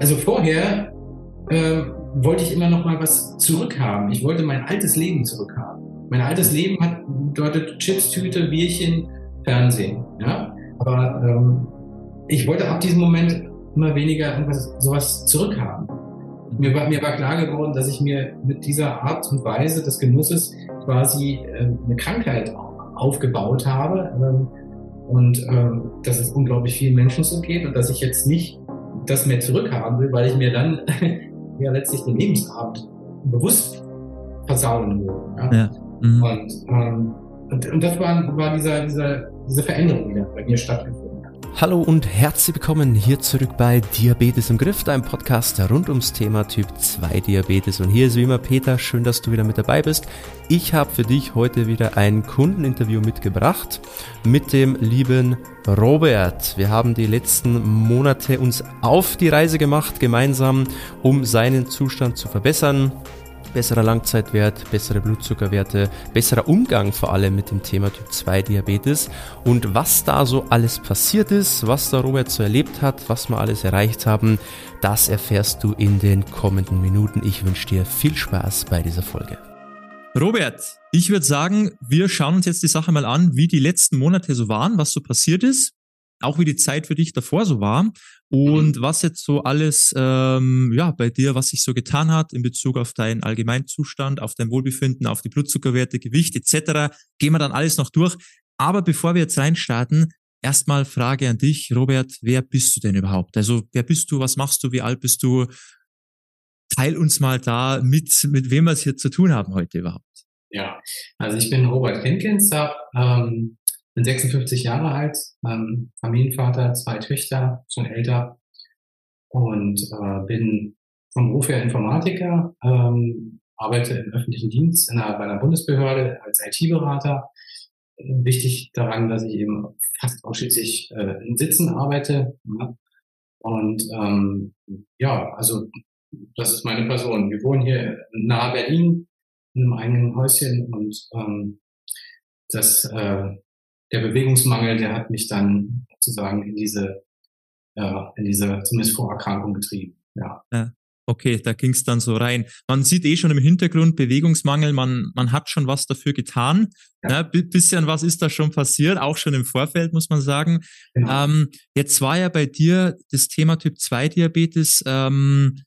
Also vorher äh, wollte ich immer noch mal was zurückhaben. Ich wollte mein altes Leben zurückhaben. Mein altes Leben hat bedeutet Chips, Tüte, Bierchen, Fernsehen. Ja? Aber ähm, ich wollte ab diesem Moment immer weniger irgendwas, sowas zurückhaben. Mir war, mir war klar geworden, dass ich mir mit dieser Art und Weise des Genusses quasi äh, eine Krankheit aufgebaut habe. Ähm, und ähm, dass es unglaublich vielen Menschen so geht und dass ich jetzt nicht das mehr zurückhaben will, weil ich mir dann ja letztlich den Lebensabend bewusst versauen will. Ja? ja. Mhm. Und, ähm, und, und, das war, war dieser, dieser, diese Veränderung, die da bei mir stattgefunden Hallo und herzlich willkommen hier zurück bei Diabetes im Griff, deinem Podcast rund ums Thema Typ 2 Diabetes. Und hier ist wie immer Peter, schön, dass du wieder mit dabei bist. Ich habe für dich heute wieder ein Kundeninterview mitgebracht mit dem lieben Robert. Wir haben die letzten Monate uns auf die Reise gemacht, gemeinsam, um seinen Zustand zu verbessern besserer Langzeitwert, bessere Blutzuckerwerte, besserer Umgang vor allem mit dem Thema Typ 2 Diabetes und was da so alles passiert ist, was da Robert so erlebt hat, was wir alles erreicht haben, das erfährst du in den kommenden Minuten. Ich wünsche dir viel Spaß bei dieser Folge. Robert, ich würde sagen, wir schauen uns jetzt die Sache mal an, wie die letzten Monate so waren, was so passiert ist auch wie die Zeit für dich davor so war und mhm. was jetzt so alles ähm, ja bei dir, was sich so getan hat in Bezug auf deinen Allgemeinzustand, auf dein Wohlbefinden, auf die Blutzuckerwerte, Gewicht etc. Gehen wir dann alles noch durch. Aber bevor wir jetzt reinstarten, erstmal Frage an dich, Robert, wer bist du denn überhaupt? Also wer bist du, was machst du, wie alt bist du? Teil uns mal da mit, mit wem wir es hier zu tun haben heute überhaupt. Ja, also ich bin Robert Henkins, habe ähm, bin 56 Jahre alt, ähm, Familienvater, zwei Töchter, schon älter und äh, bin vom Beruf her Informatiker, ähm, arbeite im öffentlichen Dienst in einer, bei einer Bundesbehörde als IT-Berater. Wichtig daran, dass ich eben fast ausschließlich äh, in Sitzen arbeite. Ja. Und ähm, ja, also das ist meine Person. Wir wohnen hier nahe Berlin in einem eigenen Häuschen und ähm, das äh, der Bewegungsmangel, der hat mich dann sozusagen in diese, ja, in diese zumindest Vorerkrankung getrieben. Ja. ja. Okay, da ging es dann so rein. Man sieht eh schon im Hintergrund Bewegungsmangel, man, man hat schon was dafür getan. Ja. Ne? Bisschen was ist da schon passiert, auch schon im Vorfeld, muss man sagen. Genau. Ähm, jetzt war ja bei dir das Thema Typ 2 Diabetes ähm,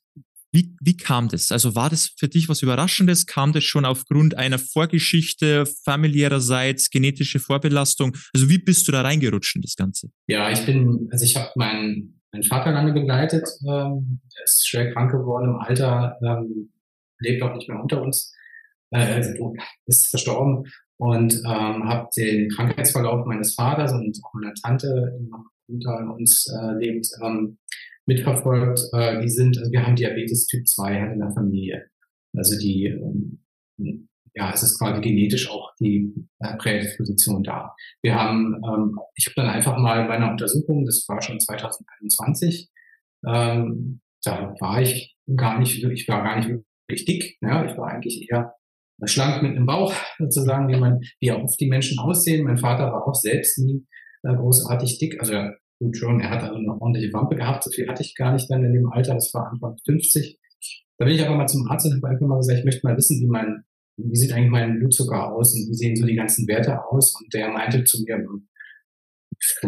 wie, wie kam das? Also war das für dich was Überraschendes? Kam das schon aufgrund einer Vorgeschichte, familiärerseits, genetische Vorbelastung? Also wie bist du da reingerutscht in das Ganze? Ja, ich bin, also ich habe meinen, meinen Vater lange begleitet. Ähm, er ist schwer krank geworden im Alter, ähm, lebt auch nicht mehr unter uns, äh, also ist verstorben und ähm, habe den Krankheitsverlauf meines Vaters und auch meiner Tante, die noch unter uns äh, lebt, ähm, mitverfolgt. Äh, die sind, also wir haben Diabetes Typ 2 halt in der Familie. Also die, ähm, ja, es ist quasi genetisch auch die äh, Prädisposition da. Wir haben, ähm, ich habe dann einfach mal bei einer Untersuchung, das war schon 2021, ähm, da war ich gar nicht, ich war gar nicht wirklich dick, ja, ich war eigentlich eher schlank mit einem Bauch sozusagen, wie man, wie auch die Menschen aussehen. Mein Vater war auch selbst nie äh, großartig dick, also gut schon, er hat also eine ordentliche Wampe gehabt, so viel hatte ich gar nicht dann in dem Alter, das war Anfang 50. Da bin ich einfach mal zum Arzt und habe einfach mal gesagt, ich möchte mal wissen, wie mein, wie sieht eigentlich mein Blutzucker aus und wie sehen so die ganzen Werte aus? Und der meinte zu mir,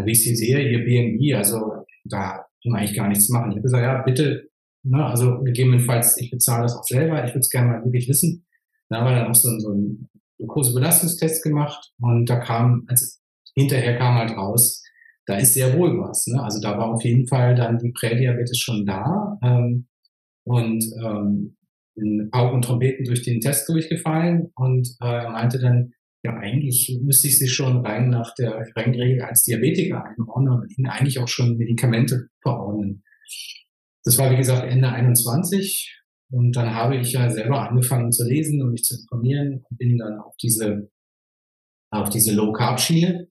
wie ich sie sehe, ihr BMI, also da kann man eigentlich gar nichts machen. Ich habe gesagt, ja, bitte, ne, also gegebenenfalls, ich bezahle das auch selber, ich würde es gerne mal wirklich wissen. Da haben wir dann auch so, so einen Glukosebelastungstest gemacht und da kam, also hinterher kam halt raus, da ist sehr wohl was. Ne? Also da war auf jeden Fall dann die Prädiabetes schon da ähm, und ähm, in Pauken und Trompeten durch den Test durchgefallen und äh, meinte dann, ja, eigentlich müsste ich sie schon rein nach der Regelregel als Diabetiker einordnen und ihnen eigentlich auch schon Medikamente verordnen. Das war, wie gesagt, Ende 21. Und dann habe ich ja selber angefangen zu lesen und mich zu informieren und bin dann auf diese, auf diese Low-Carb-Schiene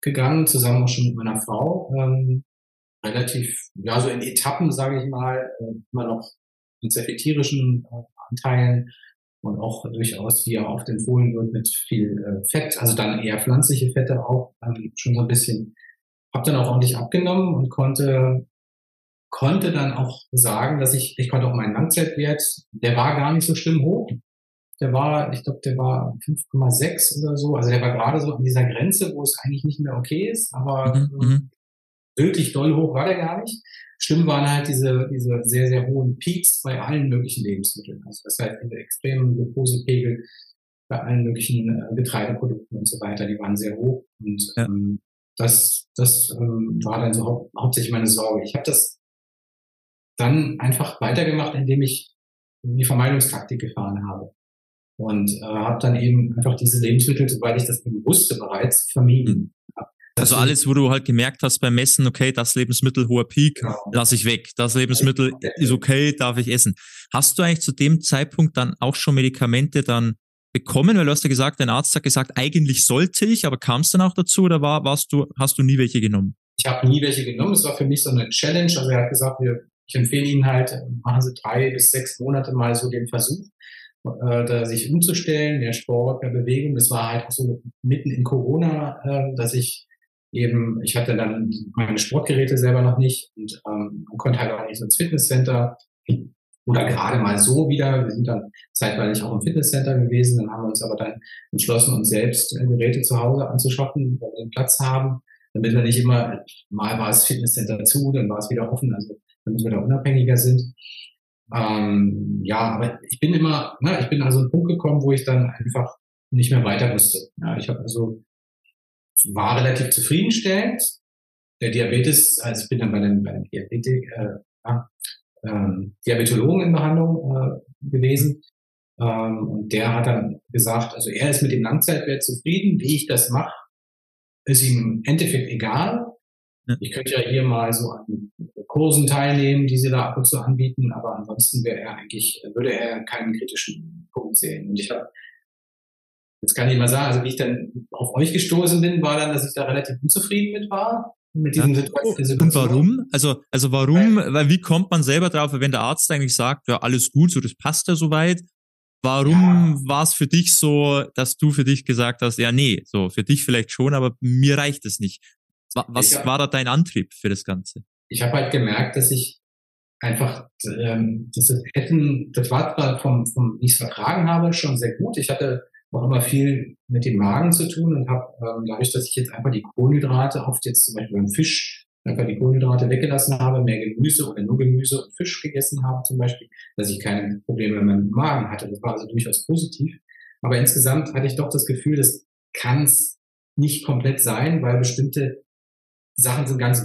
gegangen, zusammen auch schon mit meiner Frau. Ähm, relativ, ja, so in Etappen, sage ich mal, äh, immer noch mit sehr viel tierischen äh, Anteilen und auch durchaus, wie er oft empfohlen wird, mit viel äh, Fett, also dann eher pflanzliche Fette auch, ähm, schon so ein bisschen. Hab dann auch ordentlich abgenommen und konnte konnte dann auch sagen, dass ich, ich konnte auch meinen Langzeitwert, der war gar nicht so schlimm hoch. Der war, ich glaube, der war 5,6 oder so. Also der war gerade so an dieser Grenze, wo es eigentlich nicht mehr okay ist, aber mhm, ähm, mhm. wirklich doll hoch war der gar nicht. Schlimm waren halt diese, diese sehr, sehr hohen Peaks bei allen möglichen Lebensmitteln. Also das heißt, diese extremen Glukosepegel bei allen möglichen äh, Getreideprodukten und so weiter, die waren sehr hoch. Und ja. ähm, das, das ähm, war dann so hau hauptsächlich meine Sorge. Ich habe das dann einfach weitergemacht, indem ich die Vermeidungstaktik gefahren habe. Und äh, habe dann eben einfach diese Lebensmittel, soweit ich das eben wusste, bereits vermieden. Also alles, wo du halt gemerkt hast beim Messen, okay, das Lebensmittel hoher Peak, genau. lasse ich weg. Das Lebensmittel ist okay, darf ich essen. Hast du eigentlich zu dem Zeitpunkt dann auch schon Medikamente dann bekommen? Weil du hast ja gesagt, dein Arzt hat gesagt, eigentlich sollte ich, aber kam es dann auch dazu oder war, warst du, hast du nie welche genommen? Ich habe nie welche genommen. Es war für mich so eine Challenge. Also er hat gesagt, ich empfehle Ihnen halt, machen Sie drei bis sechs Monate mal so den Versuch äh, da sich umzustellen, mehr Sport, mehr Bewegung. Das war halt so mitten in Corona, äh, dass ich eben, ich hatte dann meine Sportgeräte selber noch nicht und ähm, konnte halt auch nicht ins Fitnesscenter oder gerade mal so wieder. Wir sind dann zeitweilig auch im Fitnesscenter gewesen, dann haben wir uns aber dann entschlossen, uns selbst äh, Geräte zu Hause anzuschaffen, weil wir den Platz haben, damit wir nicht immer, mal war das Fitnesscenter zu, dann war es wieder offen, also damit wir da unabhängiger sind. Ähm, ja, aber ich bin immer, ne, ich bin also einen Punkt gekommen, wo ich dann einfach nicht mehr weiter wusste. Ja, ich habe also war relativ zufriedenstellend. Der Diabetes, also ich bin dann bei dem, bei dem Diabetik, äh, ähm, Diabetologen in Behandlung äh, gewesen. Ähm, und der hat dann gesagt, also er ist mit dem Langzeitwert zufrieden, wie ich das mache, ist ihm im Endeffekt egal. Ich könnte ja hier mal so an Kursen teilnehmen, die sie da ab und zu anbieten, aber ansonsten wäre er eigentlich, würde er keinen kritischen Punkt sehen. Und ich habe, jetzt kann ich mal sagen, also wie ich dann auf euch gestoßen bin, war dann, dass ich da relativ unzufrieden mit war. Mit diesem ja. Situation. Und warum? Also, also warum? Weil, weil wie kommt man selber drauf, wenn der Arzt eigentlich sagt, ja, alles gut, so das passt ja soweit. Warum ja. war es für dich so, dass du für dich gesagt hast, ja, nee, so für dich vielleicht schon, aber mir reicht es nicht. Was war da dein Antrieb für das Ganze? Ich habe halt gemerkt, dass ich einfach, ähm, das hätten, das war vom, vom, wie ich es vertragen habe, schon sehr gut. Ich hatte auch immer viel mit dem Magen zu tun und habe ähm, dadurch, dass ich jetzt einfach die Kohlenhydrate oft jetzt zum Beispiel beim Fisch einfach die Kohlenhydrate weggelassen habe, mehr Gemüse oder nur Gemüse und Fisch gegessen habe zum Beispiel, dass ich keine Probleme mit meinem Magen hatte. Das war also durchaus positiv. Aber insgesamt hatte ich doch das Gefühl, das kann es nicht komplett sein, weil bestimmte Sachen sind ganz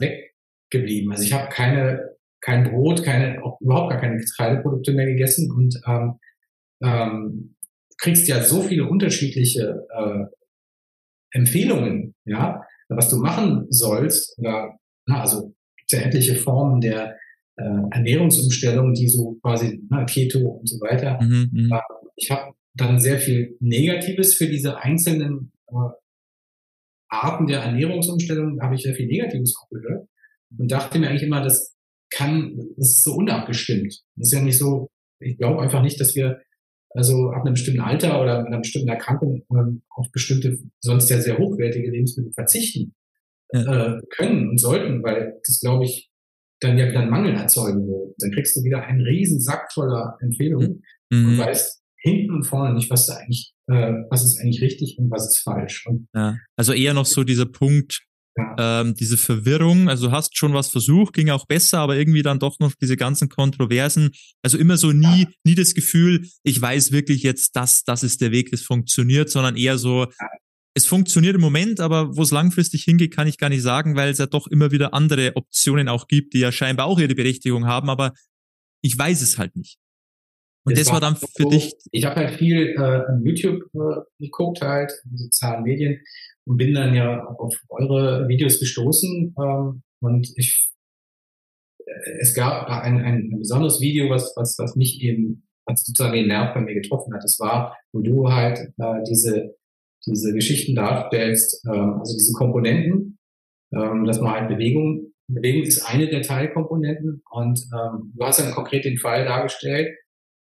weggeblieben. Also ich habe keine, kein Brot, keine, auch überhaupt gar keine Getreideprodukte mehr gegessen und ähm, ähm, kriegst ja so viele unterschiedliche äh, Empfehlungen, ja, was du machen sollst, oder na, also gibt ja etliche Formen der äh, Ernährungsumstellung, die so quasi na, Keto und so weiter. Mhm, mhm. äh, ich habe dann sehr viel Negatives für diese einzelnen äh, Arten der Ernährungsumstellung habe ich sehr viel Negatives auch gehört und dachte mir eigentlich immer, das kann, das ist so unabgestimmt. Das ist ja nicht so, ich glaube einfach nicht, dass wir also ab einem bestimmten Alter oder einer bestimmten Erkrankung ähm, auf bestimmte, sonst ja sehr hochwertige Lebensmittel verzichten ja. äh, können und sollten, weil das, glaube ich, dann ja wieder einen Mangel erzeugen würde. Dann kriegst du wieder einen riesen Sack voller Empfehlungen mhm. und weißt hinten und vorne nicht, was da eigentlich äh, was ist eigentlich richtig und was ist falsch. Und ja, also eher noch so dieser Punkt, ja. ähm, diese Verwirrung, also du hast schon was versucht, ging auch besser, aber irgendwie dann doch noch diese ganzen Kontroversen. Also immer so nie, ja. nie das Gefühl, ich weiß wirklich jetzt, dass das ist der Weg, das funktioniert, sondern eher so, ja. es funktioniert im Moment, aber wo es langfristig hingeht, kann ich gar nicht sagen, weil es ja doch immer wieder andere Optionen auch gibt, die ja scheinbar auch ihre Berechtigung haben, aber ich weiß es halt nicht. Und das, das war dann für so, dich. Ich habe halt viel äh, YouTube äh, geguckt, halt, in sozialen Medien und bin dann ja auf eure Videos gestoßen. Ähm, und ich äh, es gab ein, ein, ein besonderes Video, was, was, was mich eben als sozusagen den Nerv bei mir getroffen hat. Das war, wo du halt äh, diese, diese Geschichten darstellst, äh, also diese Komponenten, ähm, dass man halt Bewegung, Bewegung ist eine der Teilkomponenten und ähm, du hast dann konkret den Fall dargestellt,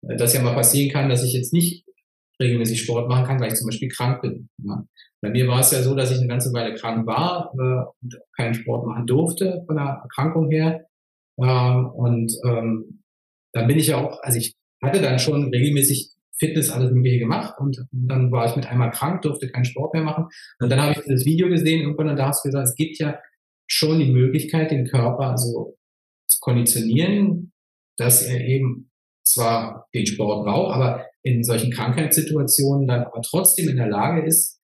dass ja mal passieren kann, dass ich jetzt nicht regelmäßig Sport machen kann, weil ich zum Beispiel krank bin. Ja. Bei mir war es ja so, dass ich eine ganze Weile krank war äh, und keinen Sport machen durfte von der Erkrankung her. Ähm, und ähm, dann bin ich ja auch, also ich hatte dann schon regelmäßig Fitness, alles Mögliche gemacht und dann war ich mit einmal krank, durfte keinen Sport mehr machen. Und dann habe ich dieses Video gesehen irgendwann und da hast du gesagt, es gibt ja schon die Möglichkeit, den Körper so zu konditionieren, dass er eben zwar den Sport braucht, aber in solchen Krankheitssituationen dann aber trotzdem in der Lage ist,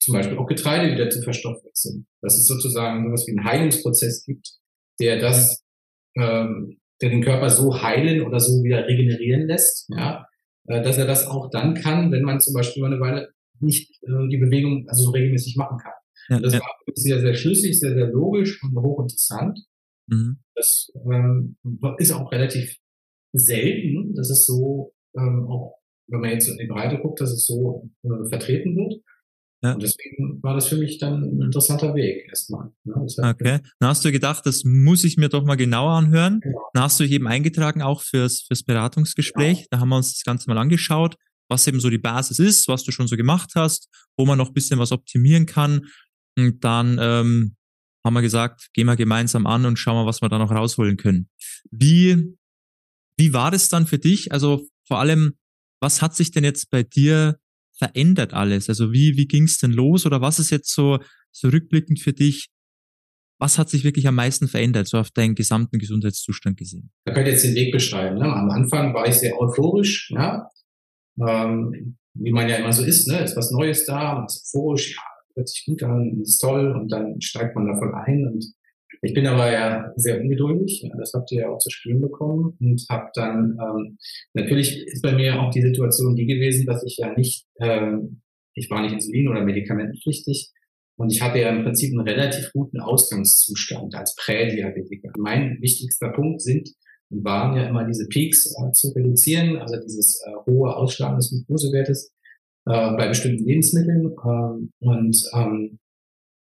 zum Beispiel auch Getreide wieder zu verstoffwechseln. Dass es sozusagen sowas wie einen Heilungsprozess gibt, der das, ähm, der den Körper so heilen oder so wieder regenerieren lässt, ja, äh, dass er das auch dann kann, wenn man zum Beispiel mal eine Weile nicht äh, die Bewegung also so regelmäßig machen kann. Ja, das ja. war sehr, sehr schlüssig, sehr, sehr logisch und hochinteressant. Mhm. Das ähm, ist auch relativ selten, dass es so ähm, auch, wenn man jetzt in die Breite guckt, dass es so äh, vertreten wird. Ja. Und deswegen war das für mich dann ein interessanter Weg erstmal. Ne? okay. Dann hast du gedacht, das muss ich mir doch mal genauer anhören. Ja. Dann hast du dich eben eingetragen auch fürs, fürs Beratungsgespräch. Ja. Da haben wir uns das Ganze mal angeschaut, was eben so die Basis ist, was du schon so gemacht hast, wo man noch ein bisschen was optimieren kann. Und dann ähm, haben wir gesagt, gehen wir gemeinsam an und schauen wir, was wir da noch rausholen können. Wie, wie war das dann für dich? Also vor allem, was hat sich denn jetzt bei dir verändert alles? Also wie, wie ging es denn los oder was ist jetzt so, so rückblickend für dich? Was hat sich wirklich am meisten verändert, so auf deinen gesamten Gesundheitszustand gesehen? Da könnt ihr jetzt den Weg beschreiben. Ne? Am Anfang war ich sehr euphorisch, ja? ähm, wie man ja immer so ist, ne? ist was Neues da, man ist euphorisch, ja, hört sich gut an, ist toll und dann steigt man da voll ein und ich bin aber ja sehr ungeduldig, das habt ihr ja auch zu spüren bekommen. Und habe dann, ähm, natürlich ist bei mir auch die Situation die gewesen, dass ich ja nicht, ähm, ich war nicht Insulin- oder medikamentenpflichtig. Und ich hatte ja im Prinzip einen relativ guten Ausgangszustand als Prädiabetiker. Mein wichtigster Punkt sind und waren ja immer diese Peaks äh, zu reduzieren, also dieses äh, hohe Ausschlagen des Glukosewertes äh, bei bestimmten Lebensmitteln. Ähm, und ähm,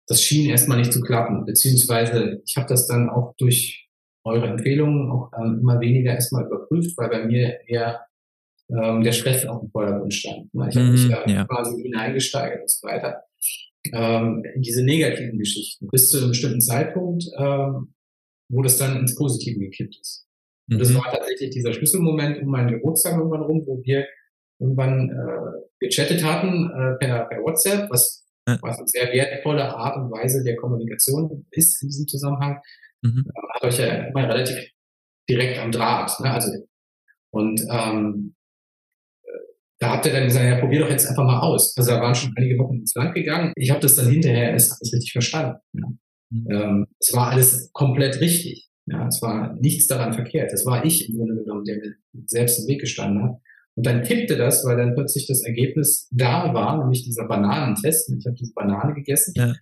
das schien erstmal nicht zu klappen, beziehungsweise ich habe das dann auch durch eure Empfehlungen auch ähm, immer weniger erstmal überprüft, weil bei mir eher ähm, der Stress auf dem Vordergrund stand. Ne? Ich habe mich mhm, ja, quasi hineingesteigert und so weiter. Ähm, in diese negativen Geschichten bis zu einem bestimmten Zeitpunkt, ähm, wo das dann ins Positive gekippt ist. Und mhm. das war tatsächlich dieser Schlüsselmoment um meinen Geburtstag irgendwann rum, wo wir irgendwann äh, gechattet hatten äh, per, per WhatsApp, was was eine sehr wertvolle Art und Weise der Kommunikation ist in diesem Zusammenhang, mhm. Äh, hat euch ja immer relativ direkt am Draht. Ne? Also, und ähm, äh, da habt ihr dann gesagt, ja, probier doch jetzt einfach mal aus. Also da waren schon einige Wochen ins Land gegangen. Ich habe das dann hinterher erst alles richtig verstanden. Ja. Mhm. Ähm, es war alles komplett richtig. Ja, es war nichts daran verkehrt. Es war ich im Grunde genommen, der mir selbst im Weg gestanden hat. Und dann kippte das, weil dann plötzlich das Ergebnis da war, nämlich dieser Bananentest. Ich habe diese Banane gegessen. Ja.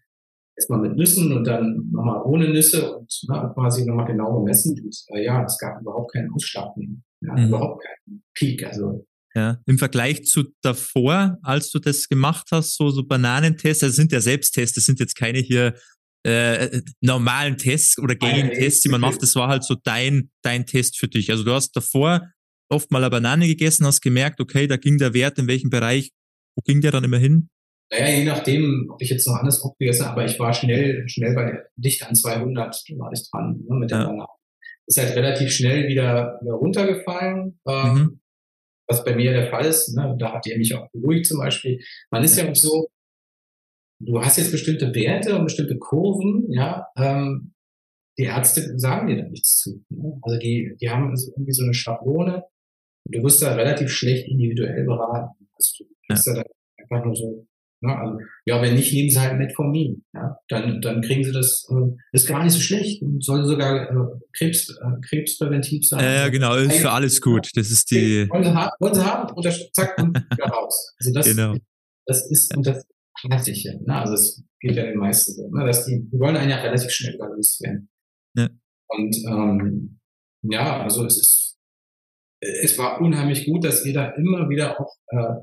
Erstmal mit Nüssen und dann nochmal ohne Nüsse und na, quasi nochmal genau gemessen. Und äh, ja, es gab überhaupt keinen Ausschlag mehr. Ja, mhm. Überhaupt keinen Peak. Also ja, im Vergleich zu davor, als du das gemacht hast, so, so Bananentests, das sind ja Selbsttests, das sind jetzt keine hier äh, normalen Tests oder gängigen Tests, die man macht. Das war halt so dein, dein Test für dich. Also du hast davor oft mal eine Banane gegessen, hast gemerkt, okay, da ging der Wert in welchem Bereich, wo ging der dann immer hin? Naja, je nachdem, ob ich jetzt noch anders gegessen habe, aber ich war schnell, schnell bei dicht an 200, da war ich dran ne, mit der ja. Banane. Ist halt relativ schnell wieder, wieder runtergefallen, ähm, mhm. was bei mir der Fall ist. Ne, da habt ihr mich auch beruhigt zum Beispiel. Man ist ja auch so, du hast jetzt bestimmte Werte und bestimmte Kurven, ja, ähm, die Ärzte sagen dir da nichts zu. Ne? Also die, die haben also irgendwie so eine Schablone, du wirst da relativ schlecht individuell beraten. Also du bist ja. da einfach nur so, ja, ne, also, ja, wenn nicht, nehmen sie halt Metformin. Ja, dann, dann kriegen sie das, äh, ist gar nicht so schlecht und soll sogar äh, Krebs, äh, krebspräventiv sein. Ja, genau, ist für alles gut. Das ist die. Wollen sie haben, wollen sie haben und zack, und wieder raus. Also das, genau. das ist, und das Klassische, ne? also es geht ja den meisten so, ne? dass die, die wollen einen ja relativ schnell überlöst werden. Ja. Und ähm, ja, also es ist es war unheimlich gut, dass ihr da immer wieder auch äh,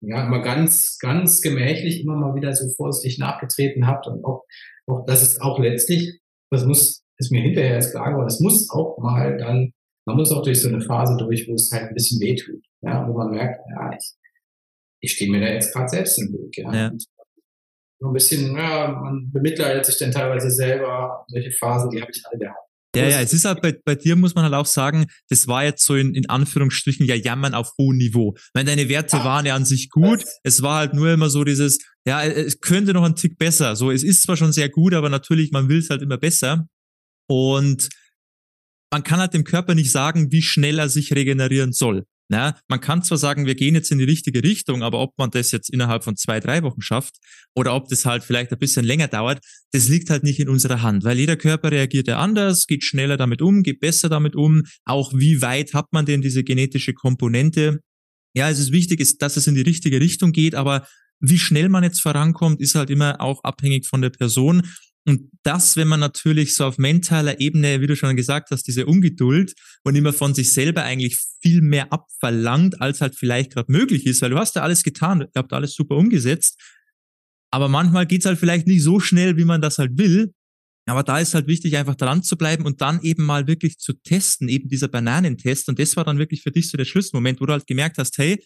ja immer ganz ganz gemächlich immer mal wieder so vorsichtig nachgetreten habt und auch auch das ist auch letztlich das muss ist mir hinterher erst klar geworden das muss auch mal dann man muss auch durch so eine Phase durch wo es halt ein bisschen wehtut ja wo man merkt ja ich ich stehe mir da jetzt gerade selbst im Weg ja, ja. so ein bisschen ja man bemitleidet sich dann teilweise selber solche Phasen die habe ich alle gehabt Ja, ja, es ist halt bei, bei dir muss man halt auch sagen, das war jetzt so in, in Anführungsstrichen ja Jammern auf hohem Niveau. Ich meine, deine Werte waren ja an sich gut. Es war halt nur immer so dieses, ja, es könnte noch ein Tick besser. So, es ist zwar schon sehr gut, aber natürlich, man will es halt immer besser. Und man kann halt dem Körper nicht sagen, wie schnell er sich regenerieren soll. Na, man kann zwar sagen, wir gehen jetzt in die richtige Richtung, aber ob man das jetzt innerhalb von zwei, drei Wochen schafft oder ob das halt vielleicht ein bisschen länger dauert, das liegt halt nicht in unserer Hand, weil jeder Körper reagiert ja anders, geht schneller damit um, geht besser damit um. Auch wie weit hat man denn diese genetische Komponente? Ja, es ist wichtig, dass es in die richtige Richtung geht, aber wie schnell man jetzt vorankommt, ist halt immer auch abhängig von der Person. Und das, wenn man natürlich so auf mentaler Ebene, wie du schon gesagt hast, diese Ungeduld und immer von sich selber eigentlich viel mehr abverlangt, als halt vielleicht gerade möglich ist, weil du hast ja alles getan, ihr habt alles super umgesetzt. Aber manchmal geht's halt vielleicht nicht so schnell, wie man das halt will. Aber da ist halt wichtig, einfach dran zu bleiben und dann eben mal wirklich zu testen, eben dieser Bananentest. Und das war dann wirklich für dich so der Schlussmoment, wo du halt gemerkt hast, hey,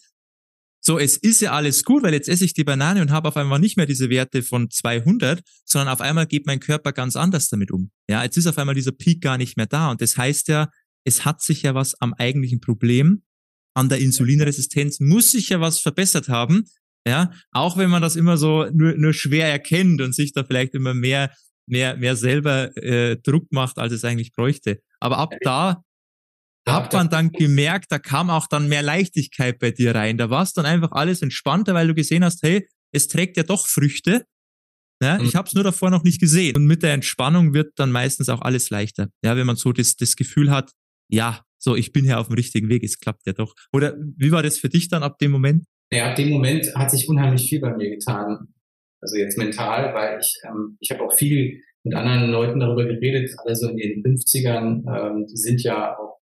so, es ist ja alles gut, weil jetzt esse ich die Banane und habe auf einmal nicht mehr diese Werte von 200, sondern auf einmal geht mein Körper ganz anders damit um. Ja, jetzt ist auf einmal dieser Peak gar nicht mehr da und das heißt ja, es hat sich ja was am eigentlichen Problem, an der Insulinresistenz muss sich ja was verbessert haben. Ja, auch wenn man das immer so nur, nur schwer erkennt und sich da vielleicht immer mehr mehr mehr selber äh, Druck macht, als es eigentlich bräuchte. Aber ab da hat man dann gemerkt, da kam auch dann mehr Leichtigkeit bei dir rein. Da war es dann einfach alles entspannter, weil du gesehen hast, hey, es trägt ja doch Früchte. Ja, mhm. Ich habe es nur davor noch nicht gesehen. Und mit der Entspannung wird dann meistens auch alles leichter. Ja, wenn man so das, das Gefühl hat, ja, so, ich bin ja auf dem richtigen Weg, es klappt ja doch. Oder wie war das für dich dann ab dem Moment? Ja, ab dem Moment hat sich unheimlich viel bei mir getan. Also jetzt mental, weil ich, ähm, ich habe auch viel mit anderen Leuten darüber geredet, alle so in den 50ern, ähm, die sind ja auch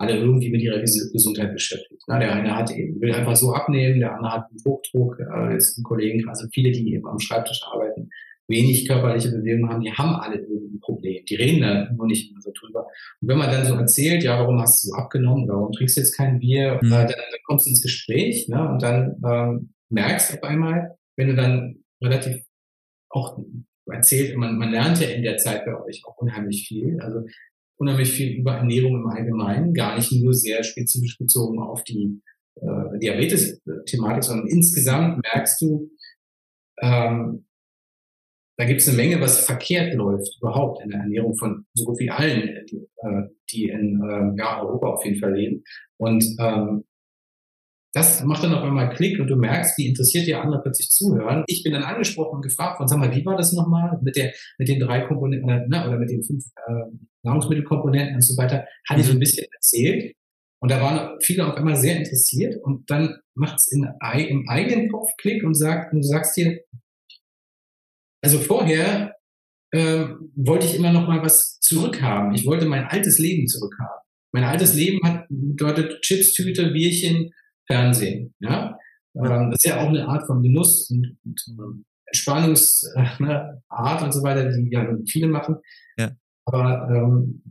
alle irgendwie mit ihrer Gesundheit beschäftigt. Na, der eine hat eben, will einfach so abnehmen, der andere hat einen Hochdruck, äh, ist ein Kollegen, also viele, die eben am Schreibtisch arbeiten, wenig körperliche Bewegung haben, die haben alle irgendwie ein Problem. Die reden da nur nicht immer so drüber. Und wenn man dann so erzählt, ja, warum hast du so abgenommen, warum trinkst du jetzt kein Bier, mhm. dann, dann kommst du ins Gespräch, ne, und dann ähm, merkst du auf einmal, wenn du dann relativ auch erzählt, man, man lernt ja in der Zeit bei euch auch unheimlich viel. Also unheimlich viel über Ernährung im Allgemeinen, gar nicht nur sehr spezifisch bezogen auf die äh, Diabetes-Thematik, sondern insgesamt merkst du, ähm, da gibt es eine Menge, was verkehrt läuft überhaupt in der Ernährung von so gut wie allen, die, äh, die in äh, ja, Europa auf jeden Fall leben. Und ähm, das macht dann auf einmal Klick und du merkst, wie interessiert die andere plötzlich zuhören. Ich bin dann angesprochen und gefragt worden, sag mal, wie war das nochmal mit der, mit den drei Komponenten, ne, oder mit den fünf äh, Nahrungsmittelkomponenten und so weiter, hatte ich so ein bisschen erzählt. Und da waren viele auf einmal sehr interessiert und dann macht es im eigenen Kopf Klick und sagt, und du sagst dir, also vorher äh, wollte ich immer noch mal was zurückhaben. Ich wollte mein altes Leben zurückhaben. Mein altes Leben hat bedeutet Chips, Tüte, Bierchen, Fernsehen. Ja? Ähm, das ist ja auch eine Art von Genuss und, und ähm, Entspannungsart ne, und so weiter, die ja viele machen. Ja. Aber ähm,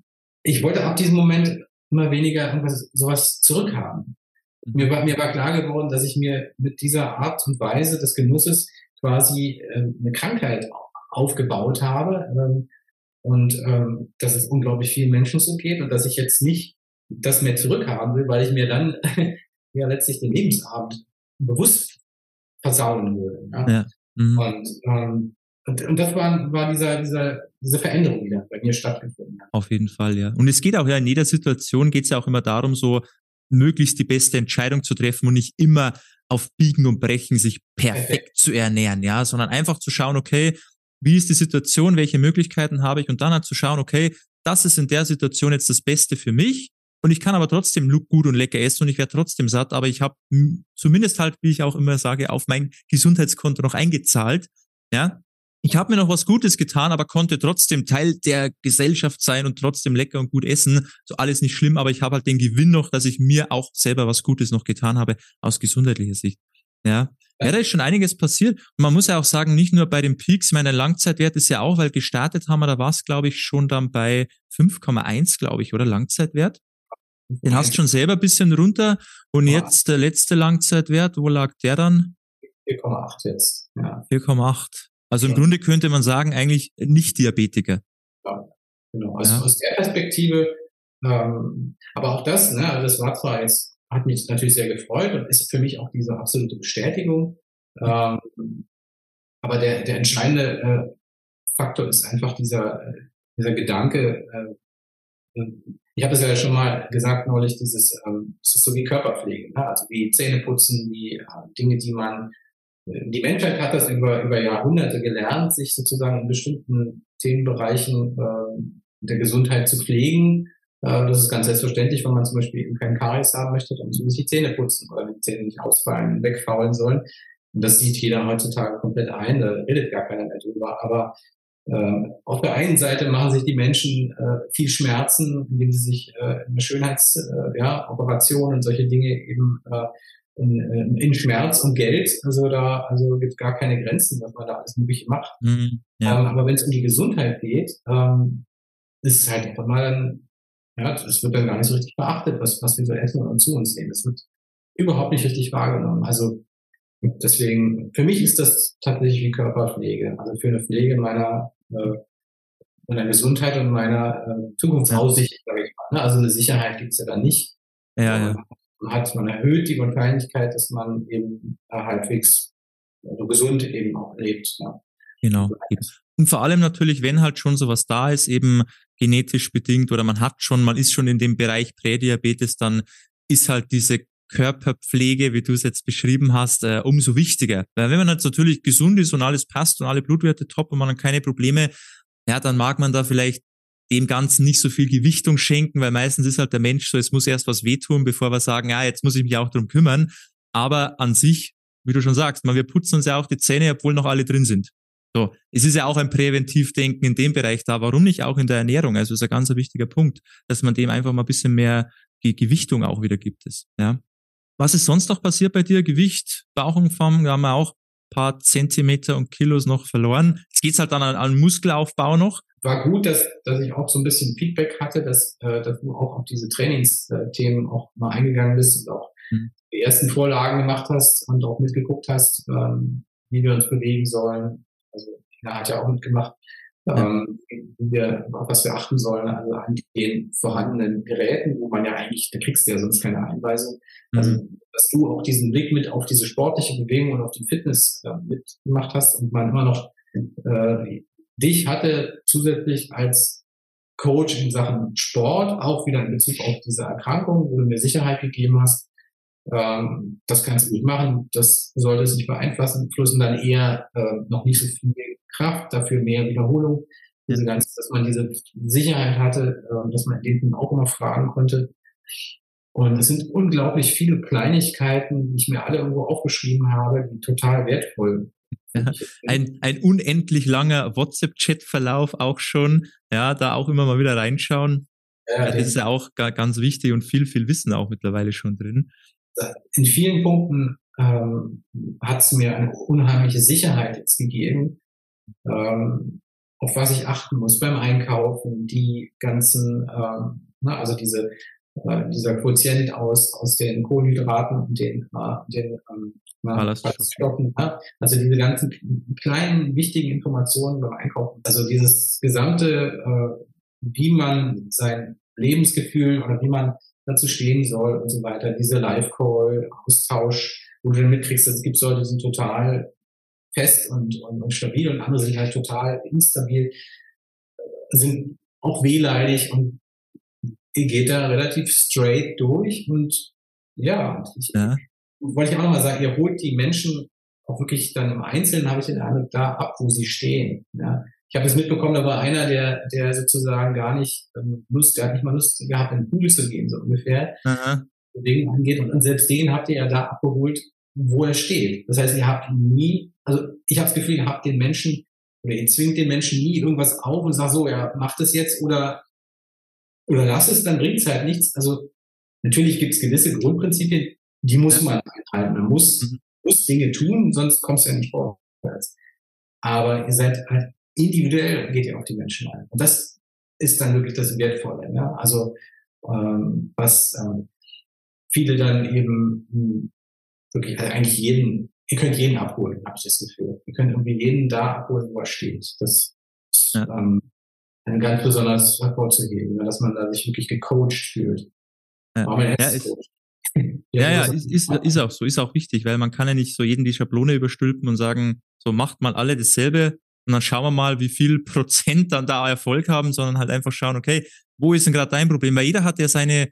ich wollte ab diesem Moment immer weniger irgendwas, sowas zurückhaben. Mhm. Mir war, mir war klar geworden, dass ich mir mit dieser Art und Weise des Genusses quasi äh, eine Krankheit aufgebaut habe ähm, und ähm, dass es unglaublich vielen Menschen so geht und dass ich jetzt nicht das mehr zurückhaben will, weil ich mir dann ja letztlich den Lebensabend bewusst versauen würde. Ja? ja. Mhm. Und, ähm, und, und das war, war dieser, dieser, diese Veränderung, die da bei mir stattgefunden hat. Auf jeden Fall, ja. Und es geht auch ja in jeder Situation geht es ja auch immer darum, so möglichst die beste Entscheidung zu treffen und nicht immer auf Biegen und Brechen sich perfekt, perfekt. zu ernähren, ja, sondern einfach zu schauen, okay, wie ist die Situation, welche Möglichkeiten habe ich und dann halt zu schauen, okay, das ist in der Situation jetzt das Beste für mich und ich kann aber trotzdem gut und lecker essen und ich werde trotzdem satt, aber ich habe zumindest halt, wie ich auch immer sage, auf mein Gesundheitskonto noch eingezahlt. Ja, ich habe mir noch was Gutes getan, aber konnte trotzdem Teil der Gesellschaft sein und trotzdem lecker und gut essen. So alles nicht schlimm, aber ich habe halt den Gewinn noch, dass ich mir auch selber was Gutes noch getan habe aus gesundheitlicher Sicht. Ja. Ja, da ist schon einiges passiert. Und man muss ja auch sagen, nicht nur bei den Peaks, meine Langzeitwert ist ja auch, weil gestartet haben wir, da war es, glaube ich, schon dann bei 5,1, glaube ich, oder Langzeitwert. Den hast du schon selber ein bisschen runter. Und jetzt der letzte Langzeitwert, wo lag der dann? 4,8 jetzt. Ja. 4,8. Also im ja. Grunde könnte man sagen, eigentlich nicht Diabetiker. Ja. Genau. Also ja. aus der Perspektive, ähm, aber auch das, ne, also das war zwar jetzt, hat mich natürlich sehr gefreut und ist für mich auch diese absolute Bestätigung. Ähm, aber der, der entscheidende äh, Faktor ist einfach dieser, äh, dieser Gedanke, äh, ich habe es ja schon mal gesagt neulich, dieses, ähm, es ist so wie Körperpflege, ne? also wie Zähneputzen, wie äh, Dinge, die man, äh, die Menschheit hat das über, über Jahrhunderte gelernt, sich sozusagen in bestimmten Themenbereichen äh, der Gesundheit zu pflegen. Äh, das ist ganz selbstverständlich, wenn man zum Beispiel eben keinen Karies haben möchte, dann muss man sich die Zähne putzen oder die Zähne nicht ausfallen, wegfaulen sollen. Und das sieht jeder heutzutage komplett ein, da redet gar keiner mehr drüber. Aber auf der einen Seite machen sich die Menschen äh, viel Schmerzen, indem sie sich äh, in Schönheitsoperationen äh, ja, und solche Dinge eben äh, in, in Schmerz und Geld. Also da also gibt gar keine Grenzen, was man da alles Mögliche macht. Mhm, ja. ähm, aber wenn es um die Gesundheit geht, ähm, ist es halt einfach mal dann, ja, es wird dann gar nicht so richtig beachtet, was, was wir so essen und zu uns nehmen. Es wird überhaupt nicht richtig wahrgenommen. Also deswegen, für mich ist das tatsächlich wie Körperpflege. Also für eine Pflege meiner äh, meiner Gesundheit und meiner äh, Zukunftsaussicht, sage ich mal. Ne? Also eine Sicherheit gibt's ja dann nicht. Ja, ja. Man hat, man erhöht die Wahrscheinlichkeit, dass man eben halbwegs also gesund eben auch lebt. Ja. Genau. Und vor allem natürlich, wenn halt schon sowas da ist, eben genetisch bedingt oder man hat schon, man ist schon in dem Bereich Prädiabetes, dann ist halt diese Körperpflege, wie du es jetzt beschrieben hast, äh, umso wichtiger. Weil wenn man jetzt natürlich gesund ist und alles passt und alle Blutwerte top und man hat keine Probleme, ja, dann mag man da vielleicht dem Ganzen nicht so viel Gewichtung schenken, weil meistens ist halt der Mensch so, es muss erst was wehtun, bevor wir sagen, ja, jetzt muss ich mich auch drum kümmern. Aber an sich, wie du schon sagst, man, wir putzen uns ja auch die Zähne, obwohl noch alle drin sind. So, es ist ja auch ein Präventivdenken in dem Bereich da. Warum nicht auch in der Ernährung? Also ist ein ganz wichtiger Punkt, dass man dem einfach mal ein bisschen mehr Gewichtung auch wieder gibt es. Ja. Was ist sonst noch passiert bei dir? Gewicht, Bauchumfang, da haben wir auch ein paar Zentimeter und Kilos noch verloren. Jetzt geht's halt dann an, an Muskelaufbau noch. War gut, dass, dass ich auch so ein bisschen Feedback hatte, dass, äh, dass du auch auf diese Trainingsthemen auch mal eingegangen bist und auch mhm. die ersten Vorlagen gemacht hast und auch mitgeguckt hast, ähm, wie wir uns bewegen sollen. Also Ina hat ja auch mitgemacht ähm, wir, auf was wir achten sollen, also an den vorhandenen Geräten, wo man ja eigentlich, da kriegst du ja sonst keine Einweisung. Also, mhm. dass du auch diesen Blick mit auf diese sportliche Bewegung und auf die Fitness äh, mitgemacht hast und man immer noch äh, dich hatte zusätzlich als Coach in Sachen Sport, auch wieder in Bezug auf diese Erkrankung, wo du mir Sicherheit gegeben hast. Ähm, das kannst du nicht machen, das sollte es nicht beeinflussen, dann eher äh, noch nicht so viel Kraft, dafür mehr Wiederholung. Diese ganze, dass man diese Sicherheit hatte, äh, dass man den auch immer fragen konnte. Und es sind unglaublich viele Kleinigkeiten, die ich mir alle irgendwo aufgeschrieben habe, die total wertvoll ein, ein unendlich langer WhatsApp-Chat-Verlauf auch schon. Ja, da auch immer mal wieder reinschauen. Ja, das ist ja auch ganz wichtig und viel, viel Wissen auch mittlerweile schon drin. In vielen Punkten ähm, hat es mir eine unheimliche Sicherheit jetzt gegeben, ähm, auf was ich achten muss beim Einkaufen, die ganzen, ähm, na, also diese, äh, dieser Quotient aus, aus den Kohlenhydraten und den, äh, den ähm, Ballaststoffen, ja? also diese ganzen kleinen, wichtigen Informationen beim Einkaufen, also dieses gesamte, äh, wie man sein Lebensgefühl oder wie man dazu stehen soll und so weiter, diese Live-Call, Austausch, wo du dann mitkriegst, es gibt Leute, die sind total fest und, und, und stabil und andere sind halt total instabil, sind auch wehleidig und ihr geht da relativ straight durch und ja, ich, ja. wollte ich auch nochmal sagen, ihr holt die Menschen auch wirklich dann im Einzelnen, habe ich den Eindruck, da ab, wo sie stehen. Ja. Ich habe es mitbekommen, da war einer, der, der sozusagen gar nicht ähm, Lust, der hat nicht mal Lust gehabt, in den Pool zu gehen, so ungefähr. Aha. Bewegung angeht. Und selbst den habt ihr ja da abgeholt, wo er steht. Das heißt, ihr habt nie also ich habe das Gefühl, ihr habt den Menschen oder ihr zwingt den Menschen nie irgendwas auf und sagt so, ja, mach das jetzt oder oder lass es, dann bringt es halt nichts. Also natürlich gibt es gewisse Grundprinzipien, die muss man einhalten. Man muss, mhm. muss Dinge tun, sonst kommst du ja nicht vorwärts. Aber ihr seid halt individuell, geht ihr auf die Menschen ein. Und das ist dann wirklich das Wertvolle. Ne? Also ähm, was ähm, viele dann eben hm, wirklich also eigentlich jeden ihr könnt jeden abholen, habe ich das Gefühl. Ihr könnt irgendwie jeden da abholen, wo er steht. Das, ja. ähm, ein ganz besonders hervorzuheben, ne, dass man da sich wirklich gecoacht fühlt. Ja, ja, ist, ja, ja, ist, ist, ist auch so, ist auch wichtig, weil man kann ja nicht so jeden die Schablone überstülpen und sagen, so macht mal alle dasselbe und dann schauen wir mal, wie viel Prozent dann da Erfolg haben, sondern halt einfach schauen, okay, wo ist denn gerade dein Problem? Weil jeder hat ja seine,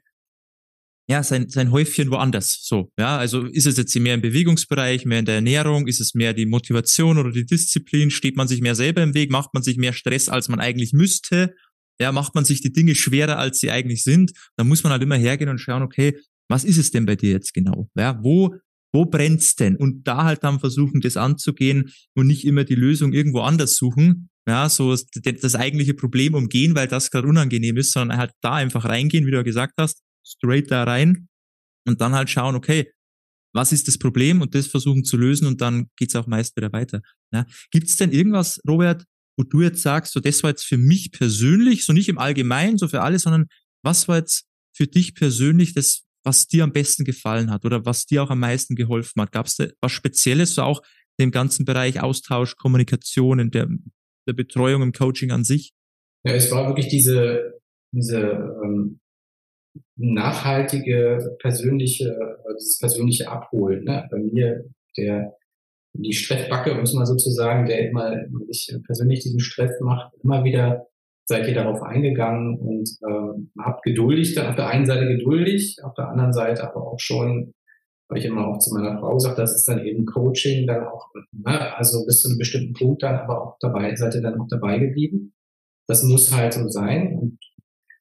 ja, sein, sein Häufchen woanders. So, ja, also ist es jetzt mehr im Bewegungsbereich, mehr in der Ernährung, ist es mehr die Motivation oder die Disziplin, steht man sich mehr selber im Weg, macht man sich mehr Stress, als man eigentlich müsste, ja, macht man sich die Dinge schwerer, als sie eigentlich sind, dann muss man halt immer hergehen und schauen, okay, was ist es denn bei dir jetzt genau? Ja, wo, wo brennt's denn? Und da halt dann versuchen, das anzugehen und nicht immer die Lösung irgendwo anders suchen, ja, so das eigentliche Problem umgehen, weil das gerade unangenehm ist, sondern halt da einfach reingehen, wie du ja gesagt hast, straight da rein und dann halt schauen, okay, was ist das Problem und das versuchen zu lösen und dann geht's auch meist wieder weiter. Ja. Gibt es denn irgendwas, Robert, wo du jetzt sagst, so das war jetzt für mich persönlich, so nicht im Allgemeinen, so für alle, sondern was war jetzt für dich persönlich das, was dir am besten gefallen hat oder was dir auch am meisten geholfen hat? Gab es da was Spezielles, so auch im ganzen Bereich Austausch, Kommunikation, in der, der Betreuung, im Coaching an sich? Ja, es war wirklich diese, diese ähm, nachhaltige persönliche, äh, dieses persönliche Abholen. Ne? Bei mir, der die Stressbacke, um es mal so zu sagen, der immer sich persönlich diesen Stress macht, immer wieder seid ihr darauf eingegangen und ähm, habt geduldig, auf der einen Seite geduldig, auf der anderen Seite aber auch schon, weil ich immer auch zu meiner Frau gesagt, das ist dann eben Coaching, dann auch, ne, also bis zu einem bestimmten Punkt dann aber auch dabei, seid ihr dann auch dabei geblieben. Das muss halt so sein und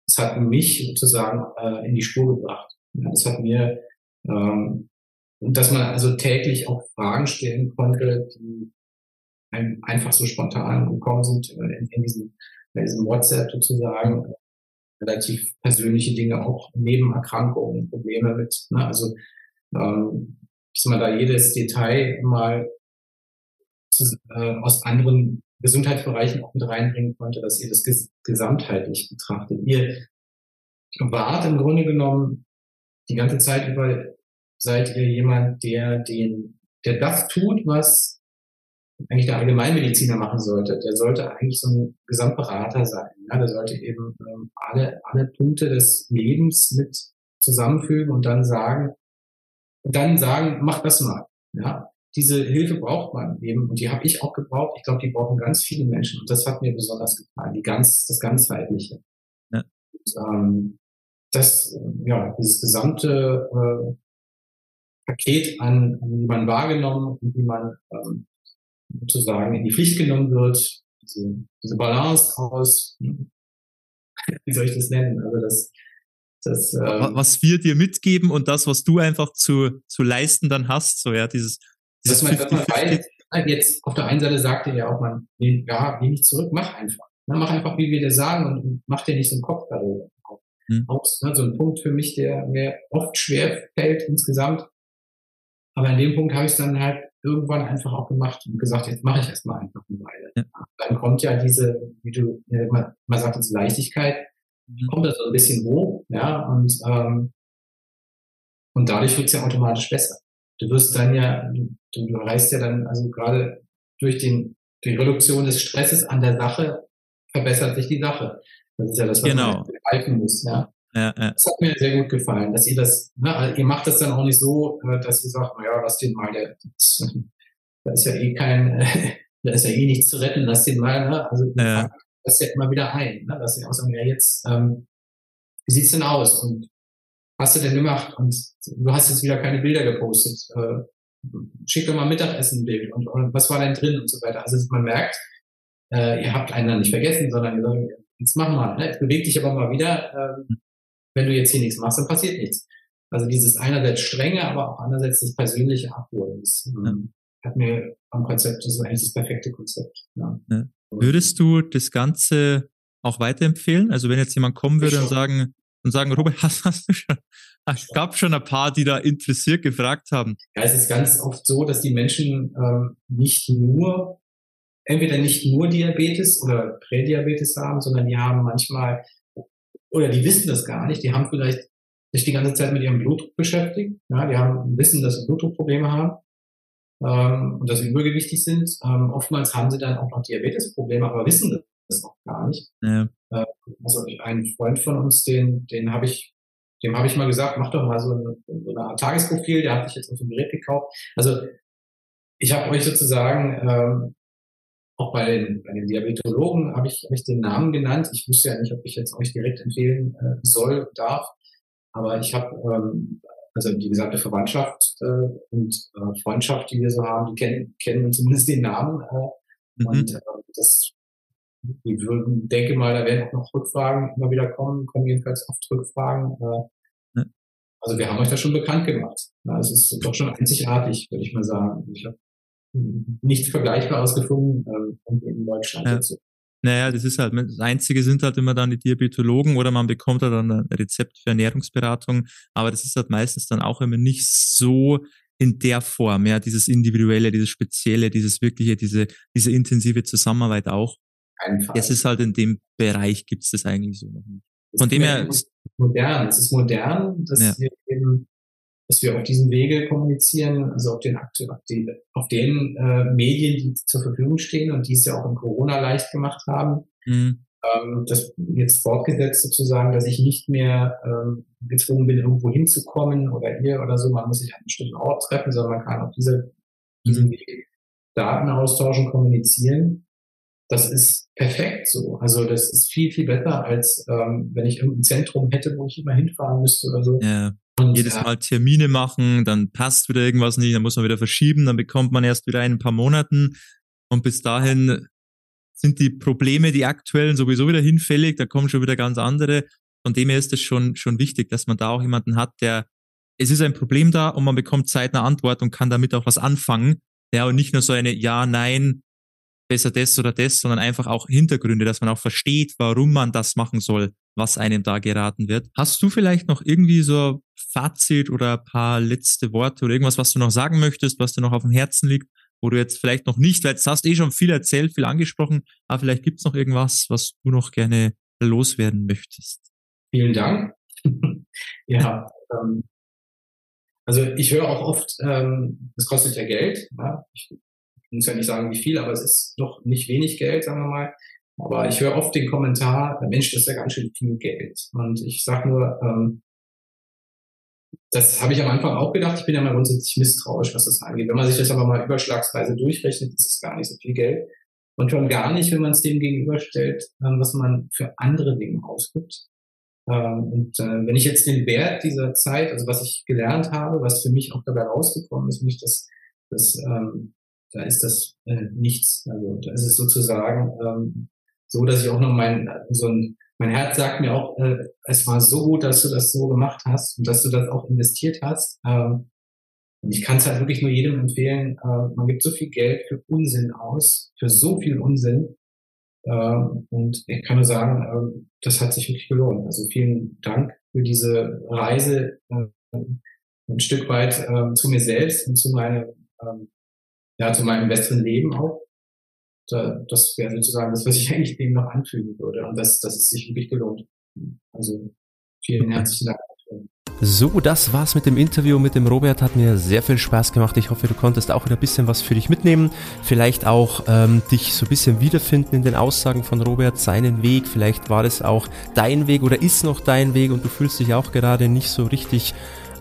es hat mich sozusagen äh, in die Spur gebracht. Ja, das hat mir, ähm, und dass man also täglich auch Fragen stellen konnte, die einem einfach so spontan gekommen sind äh, in, in diesem, in diesem WhatsApp sozusagen, relativ persönliche Dinge, auch Nebenerkrankungen, Probleme mit, ne, also ähm, dass man da jedes Detail mal zu, äh, aus anderen Gesundheitsbereichen auch mit reinbringen konnte, dass ihr das ges gesamtheitlich betrachtet. Ihr wart im Grunde genommen die ganze Zeit über, seid ihr jemand, der den, der das tut, was eigentlich der Allgemeinmediziner machen sollte. Der sollte eigentlich so ein Gesamtberater sein. Ja, der sollte eben ähm, alle, alle Punkte des Lebens mit zusammenfügen und dann sagen, dann sagen, mach das mal. Ja, diese Hilfe braucht man eben und die habe ich auch gebraucht. Ich glaube, die brauchen ganz viele Menschen und das hat mir besonders gefallen, die ganz, das ganzheitliche. Ja. Und, ähm, das, ja, dieses gesamte äh, Paket an, an wie man wahrgenommen und wie man ähm, sozusagen in die Pflicht genommen wird, diese, diese Balance aus, wie soll ich das nennen? Also das, das, ähm, was wir dir mitgeben und das, was du einfach zu, zu leisten dann hast, so ja, dieses dass man, dass man weiß, jetzt auf der einen Seite sagt er ja auch, man, ja, geh nicht zurück, mach einfach. Ne, mach einfach, wie wir dir sagen und mach dir nicht so einen Kopf darüber. Hm. Auch ne, so ein Punkt für mich, der mir oft schwer fällt insgesamt. Aber in dem Punkt habe ich es dann halt irgendwann einfach auch gemacht und gesagt, jetzt mache ich erstmal einfach eine Weile. Ja. Dann kommt ja diese, wie du man, man sagt, diese Leichtigkeit, mhm. kommt das so ein bisschen hoch, ja, und, ähm, und dadurch wird es ja automatisch besser du wirst dann ja, du, du reißt ja dann, also gerade durch den, die Reduktion des Stresses an der Sache verbessert sich die Sache. Das ist ja das, was genau. man begreifen muss. Ja. Ja, ja. Das hat mir sehr gut gefallen, dass ihr das, ne, also ihr macht das dann auch nicht so, äh, dass ihr sagt, naja, lass den mal, der, da ist ja eh kein, da ist ja eh nichts zu retten, lass den mal, ne? Also ja. das ja immer wieder ein, ne? dass ihr auch sagen, ja jetzt, ähm, wie sieht's denn aus? Und hast du denn gemacht? Und du hast jetzt wieder keine Bilder gepostet. Äh, schick doch mal Mittagessen ein Bild und, und, was war denn drin und so weiter. Also man merkt, äh, ihr habt einen dann nicht vergessen, sondern ihr sagt, jetzt mach mal, ne? jetzt beweg dich aber mal wieder. Äh, wenn du jetzt hier nichts machst, dann passiert nichts. Also dieses einerseits strenge, aber auch andererseits das persönliche Abholen. Das ähm, ja. hat mir am Konzept, das ist eigentlich das perfekte Konzept. Ja. Ja. Würdest du das Ganze auch weiterempfehlen? Also wenn jetzt jemand kommen würde und sagen, und sagen, Robert, hast, hast du schon, es gab schon ein paar, die da interessiert gefragt haben. Ja, es ist ganz oft so, dass die Menschen ähm, nicht nur, entweder nicht nur Diabetes oder Prädiabetes haben, sondern die haben manchmal, oder die wissen das gar nicht, die haben vielleicht sich die ganze Zeit mit ihrem Blutdruck beschäftigt, ja, die haben, wissen, dass sie Blutdruckprobleme haben ähm, und dass sie übergewichtig sind. Ähm, oftmals haben sie dann auch noch Diabetesprobleme, aber wissen das auch gar nicht. Ja. Äh, also ein Freund von uns, den, den habe ich, dem habe ich mal gesagt, mach doch mal so eine, so Art Tagesprofil, der hat sich jetzt auf ein Gerät gekauft. Also ich habe euch sozusagen ähm, auch bei den, bei den Diabetologen habe ich, hab ich den Namen genannt. Ich wusste ja nicht, ob ich jetzt euch direkt empfehlen äh, soll, darf. Aber ich habe ähm, also die gesamte Verwandtschaft äh, und äh, Freundschaft, die wir so haben, die kennen, kennen zumindest den Namen. Äh, mhm. Und äh, das, ich würden, denke mal, da werden auch noch Rückfragen immer wieder kommen, kommen jedenfalls oft Rückfragen. Äh, mhm. Also wir haben euch das schon bekannt gemacht. Ja, es ist doch schon einzigartig, würde ich mal sagen. Ich habe nichts Vergleichbares gefunden ähm, in Deutschland ja. dazu. Naja, das ist halt, das Einzige sind halt immer dann die Diabetologen oder man bekommt halt dann ein Rezept für Ernährungsberatung, aber das ist halt meistens dann auch immer nicht so in der Form, ja, dieses individuelle, dieses spezielle, dieses wirkliche, diese, diese intensive Zusammenarbeit auch. Einfach. Es ist halt in dem Bereich gibt's das eigentlich so noch nicht. Von dem her. Es ist modern. Es ist modern, dass ja. wir eben dass wir auf diesem Wege kommunizieren, also auf den, auf den, auf den äh, Medien, die zur Verfügung stehen und die es ja auch in Corona leicht gemacht haben. Mhm. Ähm, das jetzt fortgesetzt sozusagen, dass ich nicht mehr ähm, gezwungen bin, irgendwo hinzukommen oder ihr oder so. Man muss sich an einem bestimmten Ort treffen, sondern man kann auf diese, diesem mhm. Weg Daten austauschen, kommunizieren. Das ist perfekt so. Also das ist viel, viel besser, als ähm, wenn ich irgendein Zentrum hätte, wo ich immer hinfahren müsste oder so. Ja. Jedes Mal Termine machen, dann passt wieder irgendwas nicht, dann muss man wieder verschieben, dann bekommt man erst wieder ein paar Monaten und bis dahin sind die Probleme, die aktuellen, sowieso wieder hinfällig, da kommen schon wieder ganz andere. Von dem her ist es schon, schon wichtig, dass man da auch jemanden hat, der, es ist ein Problem da und man bekommt zeitnah Antwort und kann damit auch was anfangen. Ja, und nicht nur so eine Ja, Nein, besser das oder das, sondern einfach auch Hintergründe, dass man auch versteht, warum man das machen soll, was einem da geraten wird. Hast du vielleicht noch irgendwie so Fazit oder paar letzte Worte oder irgendwas, was du noch sagen möchtest, was dir noch auf dem Herzen liegt, wo du jetzt vielleicht noch nicht, weil jetzt hast eh schon viel erzählt, viel angesprochen, aber vielleicht gibt's noch irgendwas, was du noch gerne loswerden möchtest. Vielen Dank. ja, ähm, also ich höre auch oft, ähm, kostet ja Geld. Ja? Ich muss ja nicht sagen, wie viel, aber es ist doch nicht wenig Geld, sagen wir mal. Aber ich höre oft den Kommentar, Mensch, das ist ja ganz schön viel Geld. Und ich sage nur, ähm, das habe ich am Anfang auch gedacht. Ich bin ja mal grundsätzlich misstrauisch, was das angeht. Wenn man sich das aber mal überschlagsweise durchrechnet, ist es gar nicht so viel Geld. Und schon gar nicht, wenn man es dem gegenüberstellt, ähm, was man für andere Dinge ausgibt. Ähm, und äh, wenn ich jetzt den Wert dieser Zeit, also was ich gelernt habe, was für mich auch dabei rausgekommen ist, mich das, das ähm, da ist das äh, nichts. Also da ist es sozusagen ähm, so, dass ich auch noch mein so ein mein Herz sagt mir auch, äh, es war so gut, dass du das so gemacht hast und dass du das auch investiert hast. Ähm, und ich kann es halt wirklich nur jedem empfehlen. Äh, man gibt so viel Geld für Unsinn aus, für so viel Unsinn. Äh, und ich kann nur sagen, äh, das hat sich wirklich gelohnt. Also vielen Dank für diese Reise äh, ein Stück weit äh, zu mir selbst und zu meinem ähm, ja, zu meinem besseren Leben auch. Das wäre sozusagen das, was ich eigentlich dem noch anfügen würde. Und das, das ist sich wirklich gelohnt. Also vielen herzlichen Dank. So, das war's mit dem Interview mit dem Robert. Hat mir sehr viel Spaß gemacht. Ich hoffe, du konntest auch wieder ein bisschen was für dich mitnehmen. Vielleicht auch ähm, dich so ein bisschen wiederfinden in den Aussagen von Robert, seinen Weg. Vielleicht war das auch dein Weg oder ist noch dein Weg und du fühlst dich auch gerade nicht so richtig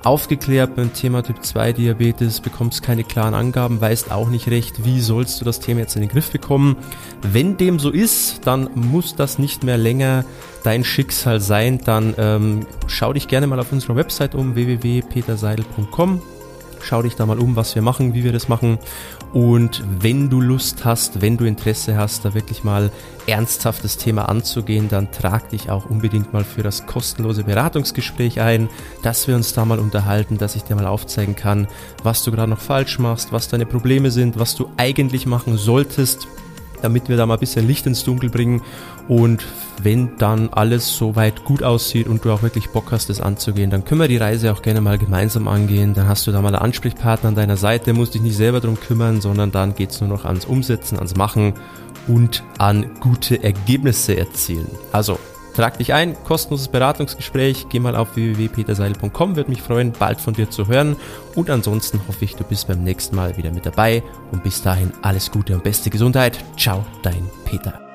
aufgeklärt beim Thema Typ 2 Diabetes, bekommst keine klaren Angaben, weißt auch nicht recht, wie sollst du das Thema jetzt in den Griff bekommen. Wenn dem so ist, dann muss das nicht mehr länger dein Schicksal sein. Dann ähm, schau dich gerne mal auf unserer Website um www.peterseidel.com Schau dich da mal um, was wir machen, wie wir das machen. Und wenn du Lust hast, wenn du Interesse hast, da wirklich mal ernsthaft das Thema anzugehen, dann trag dich auch unbedingt mal für das kostenlose Beratungsgespräch ein, dass wir uns da mal unterhalten, dass ich dir mal aufzeigen kann, was du gerade noch falsch machst, was deine Probleme sind, was du eigentlich machen solltest, damit wir da mal ein bisschen Licht ins Dunkel bringen und wenn dann alles soweit gut aussieht und du auch wirklich Bock hast, das anzugehen, dann können wir die Reise auch gerne mal gemeinsam angehen. Dann hast du da mal einen Ansprechpartner an deiner Seite, musst dich nicht selber drum kümmern, sondern dann geht's nur noch ans Umsetzen, ans Machen und an gute Ergebnisse erzielen. Also Trag dich ein, kostenloses Beratungsgespräch, geh mal auf www.peterseil.com, würde mich freuen, bald von dir zu hören. Und ansonsten hoffe ich, du bist beim nächsten Mal wieder mit dabei. Und bis dahin alles Gute und beste Gesundheit. Ciao, dein Peter.